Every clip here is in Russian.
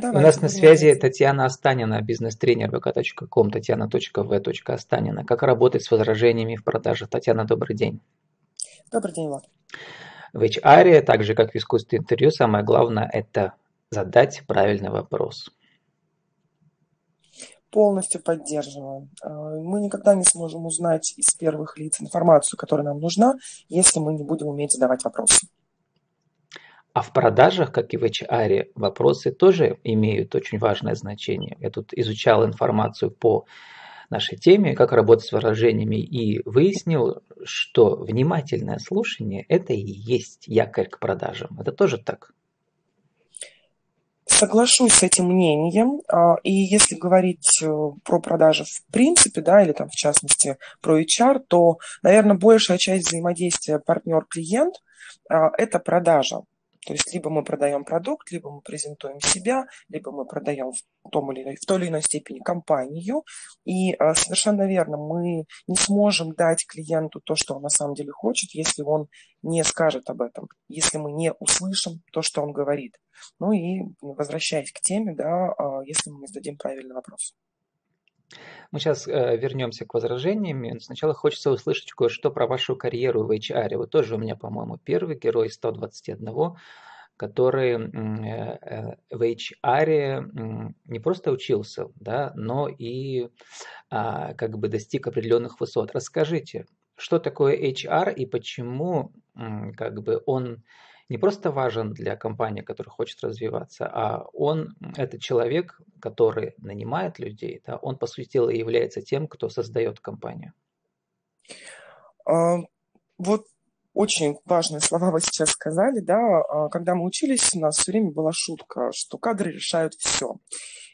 Давайте, У нас на связи Татьяна Останина, бизнес-тренер vk.com, татьяна.в.останина. Как работать с возражениями в продажах? Татьяна, добрый день. Добрый день, Влад. В HR, так же как в искусстве интервью, самое главное – это задать правильный вопрос. Полностью поддерживаю. Э, мы никогда не сможем узнать из первых лиц информацию, которая нам нужна, если мы не будем уметь задавать вопросы. А в продажах, как и в HR, вопросы тоже имеют очень важное значение. Я тут изучал информацию по нашей теме, как работать с выражениями, и выяснил, что внимательное слушание – это и есть якорь к продажам. Это тоже так? Соглашусь с этим мнением. А, и если говорить э, про продажи в принципе, да, или там в частности про HR, то, наверное, большая часть взаимодействия партнер-клиент а, – это продажа. То есть либо мы продаем продукт, либо мы презентуем себя, либо мы продаем в, том или, в той или иной степени компанию. И а, совершенно верно, мы не сможем дать клиенту то, что он на самом деле хочет, если он не скажет об этом, если мы не услышим то, что он говорит. Ну и возвращаясь к теме, да, а, если мы не зададим правильный вопрос. Мы сейчас э, вернемся к возражениям. Сначала хочется услышать кое-что про вашу карьеру в HR. Вы тоже у меня, по-моему, первый герой 121, который э, э, в HR не просто учился, да, но и а, как бы достиг определенных высот. Расскажите, что такое HR и почему как бы он не просто важен для компании, которая хочет развиваться, а он – это человек, который нанимает людей, да, он, по сути дела, является тем, кто создает компанию. А, вот очень важные слова вы сейчас сказали, да, а, когда мы учились, у нас все время была шутка, что кадры решают все.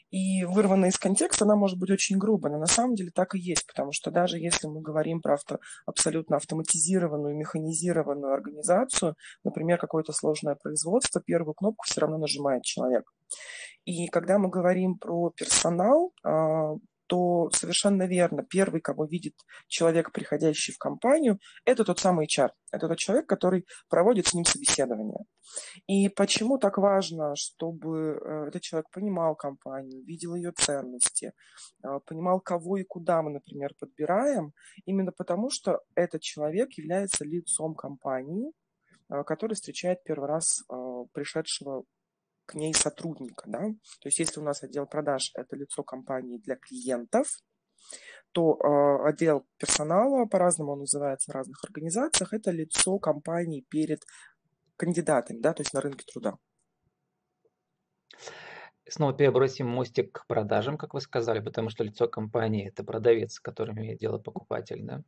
И вырванная из контекста, она может быть очень грубой, но на самом деле так и есть, потому что даже если мы говорим про авто, абсолютно автоматизированную, механизированную организацию, например, какое-то сложное производство, первую кнопку все равно нажимает человек. И когда мы говорим про персонал, а, то совершенно верно, первый, кого видит человек, приходящий в компанию, это тот самый HR. Это тот человек, который проводит с ним собеседование. И почему так важно, чтобы э, этот человек понимал компанию, видел ее ценности, э, понимал, кого и куда мы, например, подбираем, именно потому что этот человек является лицом компании, э, который встречает первый раз пришедшего к ней сотрудника. Да? То есть если у нас отдел продаж – это лицо компании для клиентов, то э, отдел персонала, по-разному он называется в разных организациях, это лицо компании перед кандидатами, да, то есть на рынке труда. Снова перебросим мостик к продажам, как вы сказали, потому что лицо компании – это продавец, с которым имеет дело покупатель. Да?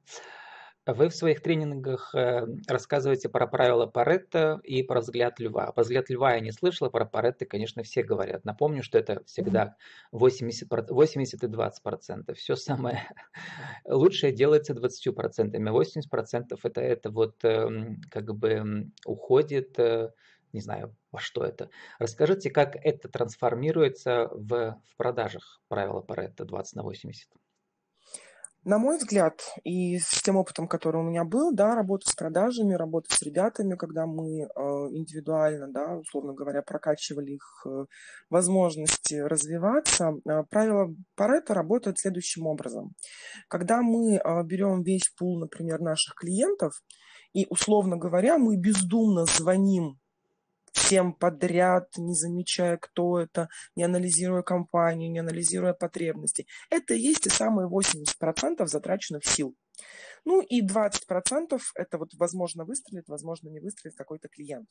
Вы в своих тренингах э, рассказываете про правила Паретта и про взгляд льва. Про взгляд льва я не слышала, про Паретта, конечно, все говорят. Напомню, что это всегда 80, 80 и 20 процентов. Все самое лучшее делается 20 процентами. 80 процентов это, это вот эм, как бы уходит, э, не знаю, во что это. Расскажите, как это трансформируется в, в продажах правила Паретта 20 на 80. На мой взгляд, и с тем опытом, который у меня был, да, работа с продажами, работа с ребятами, когда мы э, индивидуально, да, условно говоря, прокачивали их э, возможности развиваться, э, правило Паретта работает следующим образом. Когда мы э, берем весь пул, например, наших клиентов, и, условно говоря, мы бездумно звоним всем подряд, не замечая, кто это, не анализируя компанию, не анализируя потребности. Это и есть и самые 80% затраченных сил. Ну и 20% это вот возможно выстрелит, возможно не выстрелит какой-то клиент.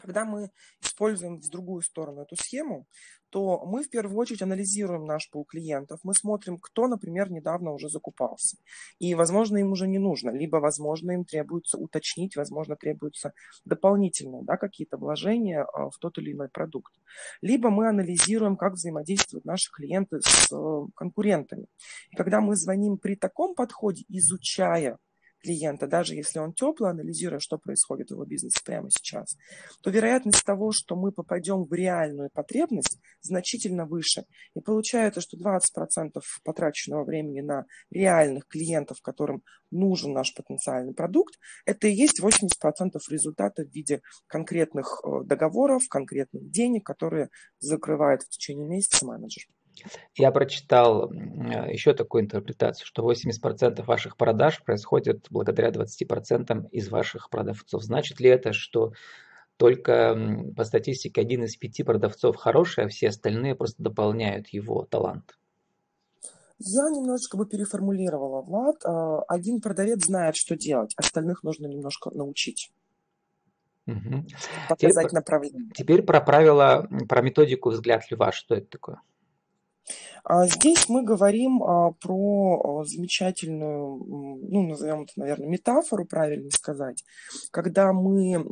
Когда мы используем в другую сторону эту схему, то мы в первую очередь анализируем наш пул клиентов, мы смотрим, кто, например, недавно уже закупался. И, возможно, им уже не нужно, либо, возможно, им требуется уточнить, возможно, требуются дополнительные да, какие-то вложения а, в тот или иной продукт. Либо мы анализируем, как взаимодействуют наши клиенты с э, конкурентами. И когда мы звоним при таком подходе, изучая клиента, даже если он теплый, анализируя, что происходит в его бизнесе прямо сейчас, то вероятность того, что мы попадем в реальную потребность, значительно выше. И получается, что 20% потраченного времени на реальных клиентов, которым нужен наш потенциальный продукт, это и есть 80% результата в виде конкретных э, договоров, конкретных денег, которые закрывает в течение месяца менеджер. Я прочитал еще такую интерпретацию, что 80% ваших продаж происходит благодаря 20% из ваших продавцов. Значит ли это, что только по статистике один из пяти продавцов хороший, а все остальные просто дополняют его талант? Я немножечко бы переформулировала, Влад. А, один продавец знает, что делать, остальных нужно немножко научить. Угу. Показать теперь, направление. Теперь про правила, про методику взгляд льва. Что это такое? А здесь мы говорим а, про а, замечательную, ну, назовем это, наверное, метафору, правильно сказать, когда мы,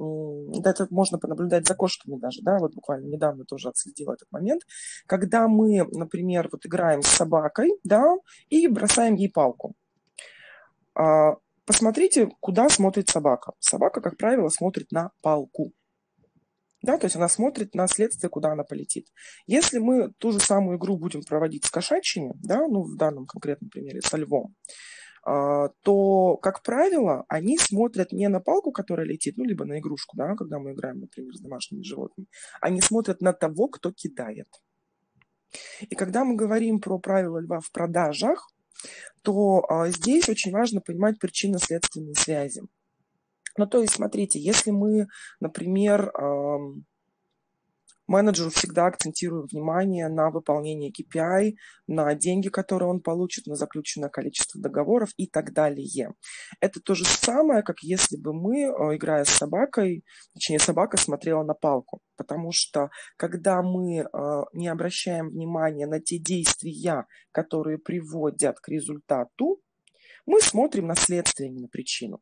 да, это можно понаблюдать за кошками даже, да, вот буквально недавно тоже отследила этот момент, когда мы, например, вот играем с собакой, да, и бросаем ей палку. Посмотрите, куда смотрит собака. Собака, как правило, смотрит на палку. Да, то есть она смотрит на следствие, куда она полетит. Если мы ту же самую игру будем проводить с кошачьими, да, ну в данном конкретном примере со львом, а, то, как правило, они смотрят не на палку, которая летит, ну, либо на игрушку, да, когда мы играем, например, с домашними животными, они смотрят на того, кто кидает. И когда мы говорим про правила льва в продажах, то а, здесь очень важно понимать причинно-следственные связи. Ну, то есть, смотрите, если мы, например, менеджеру всегда акцентируем внимание на выполнение KPI, на деньги, которые он получит, на заключенное количество договоров и так далее. Это то же самое, как если бы мы, э, играя с собакой, точнее, собака смотрела на палку. Потому что когда мы э, не обращаем внимания на те действия, которые приводят к результату, мы смотрим на следствие, не на причину.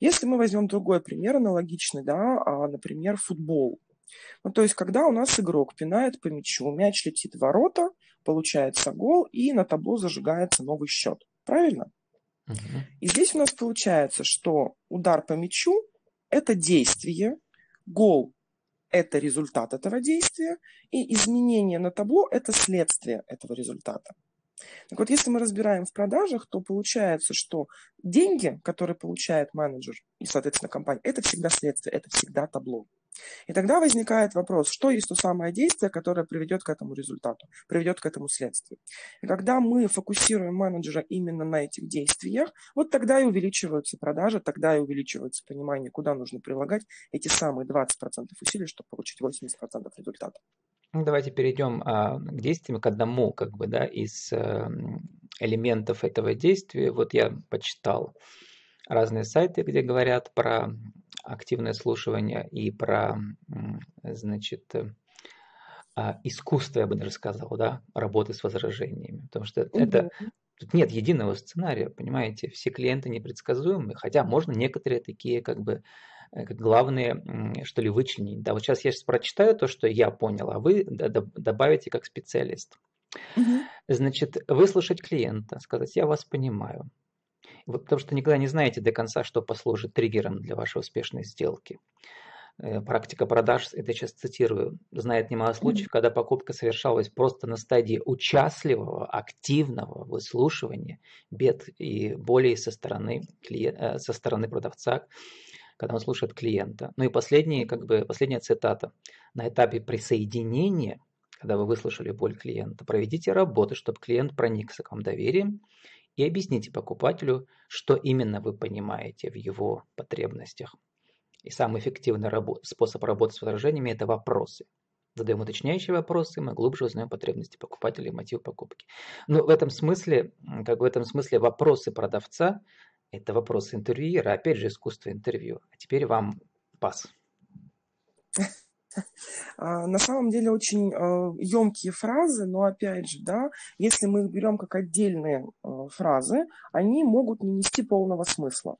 Если мы возьмем другой пример, аналогичный, да, а, например, футбол. Ну, то есть, когда у нас игрок пинает по мячу, мяч летит в ворота, получается гол, и на табло зажигается новый счет. Правильно? Угу. И здесь у нас получается, что удар по мячу – это действие, гол – это результат этого действия, и изменение на табло – это следствие этого результата. Так вот, если мы разбираем в продажах, то получается, что деньги, которые получает менеджер и, соответственно, компания, это всегда следствие, это всегда табло. И тогда возникает вопрос, что есть то самое действие, которое приведет к этому результату, приведет к этому следствию. И когда мы фокусируем менеджера именно на этих действиях, вот тогда и увеличиваются продажи, тогда и увеличивается понимание, куда нужно прилагать эти самые 20% усилий, чтобы получить 80% результата. Ну, давайте перейдем а, к действиям, к одному как бы, да, из а, элементов этого действия. Вот я почитал разные сайты, где говорят про активное слушание и про, значит, а, искусство, я бы даже сказал, да, работы с возражениями. Потому что mm-hmm. это Тут нет единого сценария, понимаете, все клиенты непредсказуемы, хотя можно некоторые такие как бы Э, главные, что ли, вычленить. Да, вот сейчас я сейчас прочитаю то, что я понял, а вы добавите как специалист. Угу. Значит, выслушать клиента, сказать, я вас понимаю. Вот, потому что никогда не знаете до конца, что послужит триггером для вашей успешной сделки. Э, практика продаж, это сейчас цитирую, знает немало случаев, когда покупка совершалась просто на стадии участливого, активного выслушивания бед и болей со стороны, клиента, э, со стороны продавца, когда он слушает клиента. Ну и последний, как бы, последняя цитата. На этапе присоединения, когда вы выслушали боль клиента, проведите работу, чтобы клиент проникся к вам доверием и объясните покупателю, что именно вы понимаете в его потребностях. И самый эффективный рабо- способ работы с возражениями – это вопросы. Задаем уточняющие вопросы, мы глубже узнаем потребности покупателя и мотив покупки. Но в этом смысле, как в этом смысле вопросы продавца это вопрос интервьюера, опять же, искусство интервью. А теперь вам пас. А, на самом деле очень емкие а, фразы, но опять же, да, если мы их берем как отдельные а, фразы, они могут не нести полного смысла.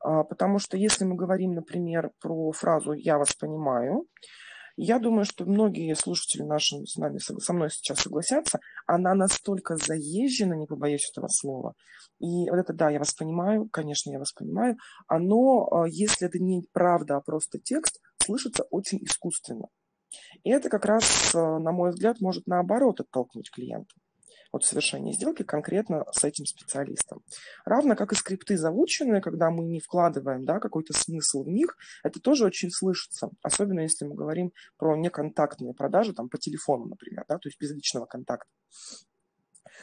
Потому что если мы говорим, например, про фразу «я вас понимаю», Я думаю, что многие слушатели наши с нами, со мной сейчас согласятся, она настолько заезжена, не побоюсь этого слова. И вот это, да, я вас понимаю, конечно, я вас понимаю. Оно, а, если это не правда, а просто текст, слышится очень искусственно. И это как раз, а, на мой взгляд, может наоборот оттолкнуть клиента от совершения сделки конкретно с этим специалистом. Равно как и скрипты заученные, когда мы не вкладываем да, какой-то смысл в них, это тоже очень слышится, особенно если мы говорим про неконтактные продажи там, по телефону, например, да, то есть без личного контакта.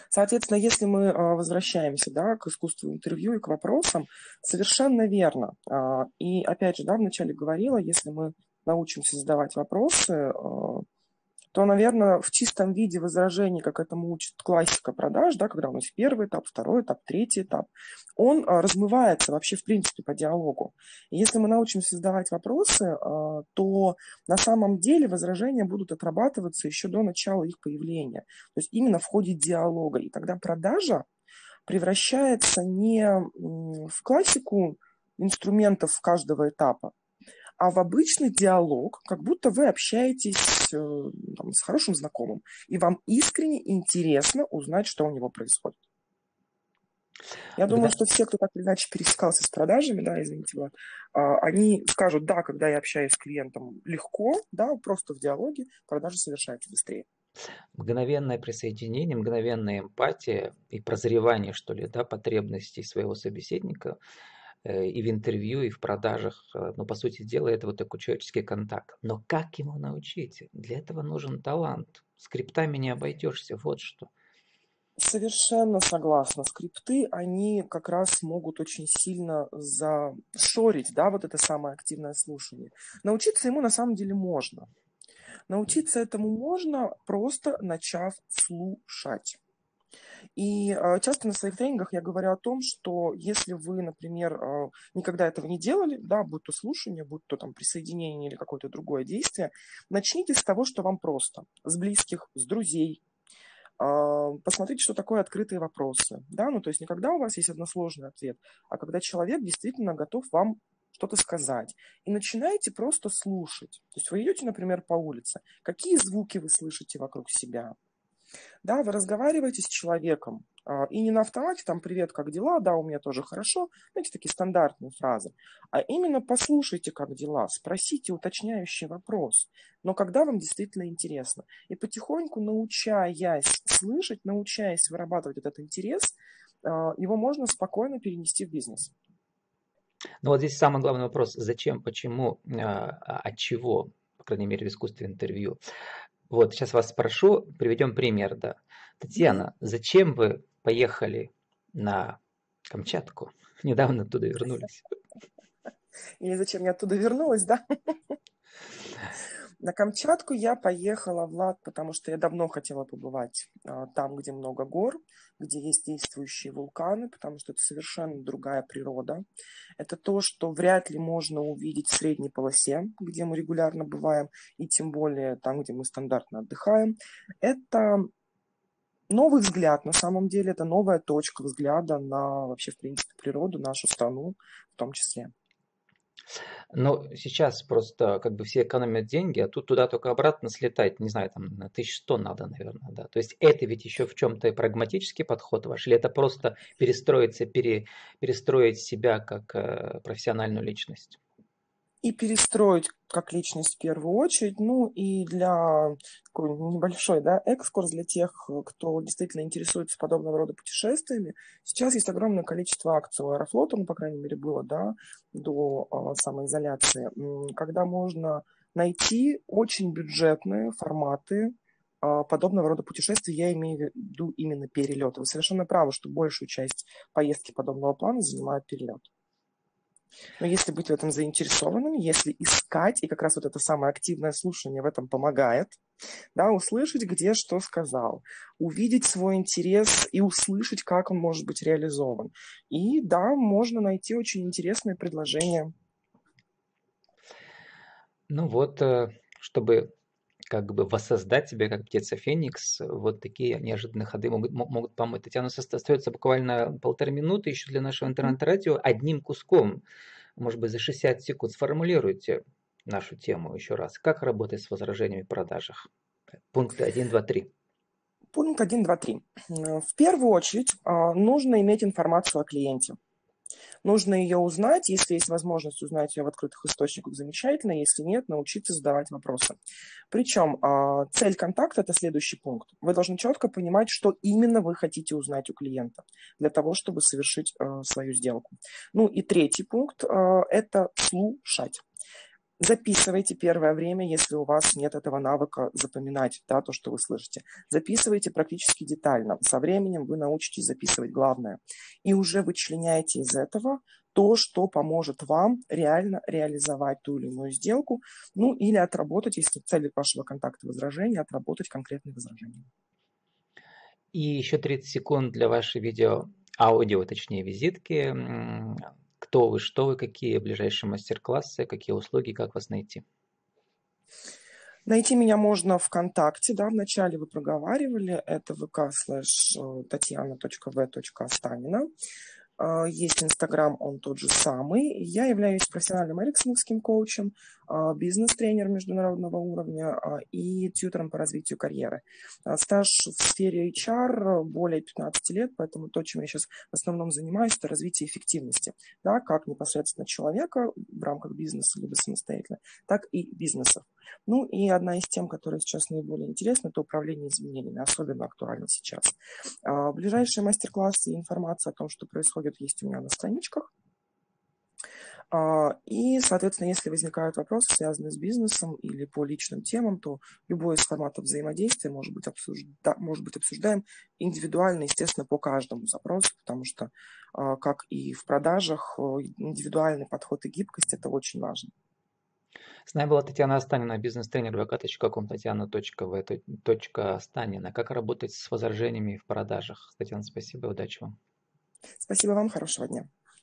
Соответственно, если мы а, возвращаемся да, к искусству интервью и к вопросам, совершенно верно. А, и опять же, да, вначале говорила, если мы научимся задавать вопросы, а, то, наверное, в чистом виде возражений, как этому учит классика продаж, да, когда у нас первый этап, второй этап, третий этап, он а, размывается вообще в принципе по диалогу. И если мы научимся задавать вопросы, а, то на самом деле возражения будут отрабатываться еще до начала их появления. То есть именно в ходе диалога. И тогда продажа превращается не в классику инструментов каждого этапа, а в обычный диалог, как будто вы общаетесь э, там, с хорошим знакомым, и вам искренне интересно узнать, что у него происходит. Я думаю, да. что все, кто так или иначе пересекался с продажами, да, извините, Влад, а, они скажут, да, когда я общаюсь с клиентом легко, да, просто в диалоге, продажи совершаются быстрее. Мгновенное присоединение, мгновенная эмпатия и прозревание, что ли, да, потребностей своего собеседника – и в интервью, и в продажах. Э, но, по сути дела, это вот такой человеческий контакт. Но как ему научить? Для этого нужен талант. Скриптами не обойдешься, вот что. Совершенно согласна. Скрипты, они как раз могут очень сильно зашорить, да, вот это самое активное слушание. Научиться ему на самом деле можно. Научиться этому можно, просто начав слушать. И а, часто на своих тренингах я говорю о том, что если вы, например, а, никогда этого не делали, да, будь то слушание, будь то там присоединение или какое-то другое действие, начните с того, что вам просто. С близких, с друзей, а, посмотрите, что такое открытые вопросы. Да? Ну, то есть не когда у вас есть односложный ответ, а когда человек действительно готов вам что-то сказать. И начинаете просто слушать. То есть вы идете, например, по улице. Какие звуки вы слышите вокруг себя? Да, вы разговариваете с человеком, а, и не на автомате, там, привет, как дела, да, у меня тоже хорошо, знаете, такие стандартные фразы, а именно послушайте, как дела, спросите уточняющий вопрос, но когда вам действительно интересно. И потихоньку, научаясь слышать, научаясь вырабатывать этот интерес, а, его можно спокойно перенести в бизнес. Ну вот здесь самый главный вопрос, зачем, почему, а, от чего, по крайней мере, в искусстве интервью. Вот, сейчас вас спрошу, приведем пример, да. Татьяна, зачем вы поехали на Камчатку? Недавно оттуда вернулись. Или зачем я оттуда вернулась, да? На Камчатку я поехала, Влад, потому что я давно хотела побывать а, там, где много гор, где есть действующие вулканы, потому что это совершенно другая природа. Это то, что вряд ли можно увидеть в средней полосе, где мы регулярно бываем, и тем более там, где мы стандартно отдыхаем. Это новый взгляд, на самом деле, это новая точка взгляда на вообще, в принципе, природу, нашу страну в том числе. Но сейчас просто как бы все экономят деньги, а тут туда только обратно слетать, не знаю, там на 1100 надо, наверное, да. То есть это ведь еще в чем-то прагматический подход ваш, или это просто перестроиться, пере, перестроить себя как э, профессиональную личность? И перестроить как личность в первую очередь, ну и для такой небольшой да, экскурс для тех, кто действительно интересуется подобного рода путешествиями. Сейчас есть огромное количество акций у Аэрофлота, ну, по крайней мере, было, да, до а, самоизоляции, когда можно найти очень бюджетные форматы а, подобного рода путешествий, я имею в виду именно перелеты. Вы совершенно правы, что большую часть поездки подобного плана занимает перелет. Но если быть в этом заинтересованным, если искать, и как раз вот это самое активное слушание в этом помогает, да, услышать, где что сказал, увидеть свой интерес и услышать, как он может быть реализован. И да, можно найти очень интересные предложения. Ну вот, э, чтобы как бы воссоздать себя как птица Феникс, вот такие неожиданные ходы могут, могут помочь. Татьяна, остается буквально полторы минуты еще для нашего интернет-радио. Одним куском, может быть, за 60 секунд сформулируйте, нашу тему еще раз. Как работать с возражениями в продажах? Пункты 1, 2, 3. Пункт 1, 2, 3. В первую очередь а, нужно иметь информацию о клиенте. Нужно ее узнать. Если есть возможность узнать ее в открытых источниках, замечательно. Если нет, научиться задавать вопросы. Причем а, цель контакта – это следующий пункт. Вы должны четко понимать, что именно вы хотите узнать у клиента для того, чтобы совершить а, свою сделку. Ну и третий пункт – это слушать. Записывайте первое время, если у вас нет этого навыка запоминать да, то, что вы слышите. Записывайте практически детально. Со временем вы научитесь записывать главное. И уже вычленяете из этого то, что поможет вам реально реализовать ту или иную сделку, ну или отработать, если цель вашего контакта возражения, отработать конкретные возражения. И еще 30 секунд для вашей видео, аудио, точнее, визитки кто вы, что вы, какие ближайшие мастер-классы, какие услуги, как вас найти? Найти меня можно ВКонтакте, да, вначале вы проговаривали, это vk slash э, татьяна.в.станина. А, есть Инстаграм, он тот же самый. Я являюсь профессиональным эриксоновским коучем, а, бизнес-тренером международного уровня а, и тьютером по развитию карьеры. Стаж в сфере HR более 15 лет, поэтому то, чем я сейчас в основном занимаюсь, это развитие эффективности. Да, как непосредственно человека в рамках бизнеса, либо самостоятельно, так и бизнесов. Ну и одна из тем, которая сейчас наиболее интересна, это управление изменениями, особенно актуально сейчас. Ближайшие мастер-классы и информация о том, что происходит, есть у меня на страничках. А, и, соответственно, если возникают вопросы, связанные с бизнесом или по личным темам, то любой из форматов взаимодействия может быть, обсужда... может быть обсуждаем индивидуально, естественно, по каждому запросу, потому что, а, как и в продажах, индивидуальный подход и гибкость – это очень важно. С нами была Татьяна Останина, бизнес-тренер vk.com, татьяна.в.станина. Как работать с возражениями в продажах? Татьяна, спасибо удачи вам. Спасибо вам, хорошего дня.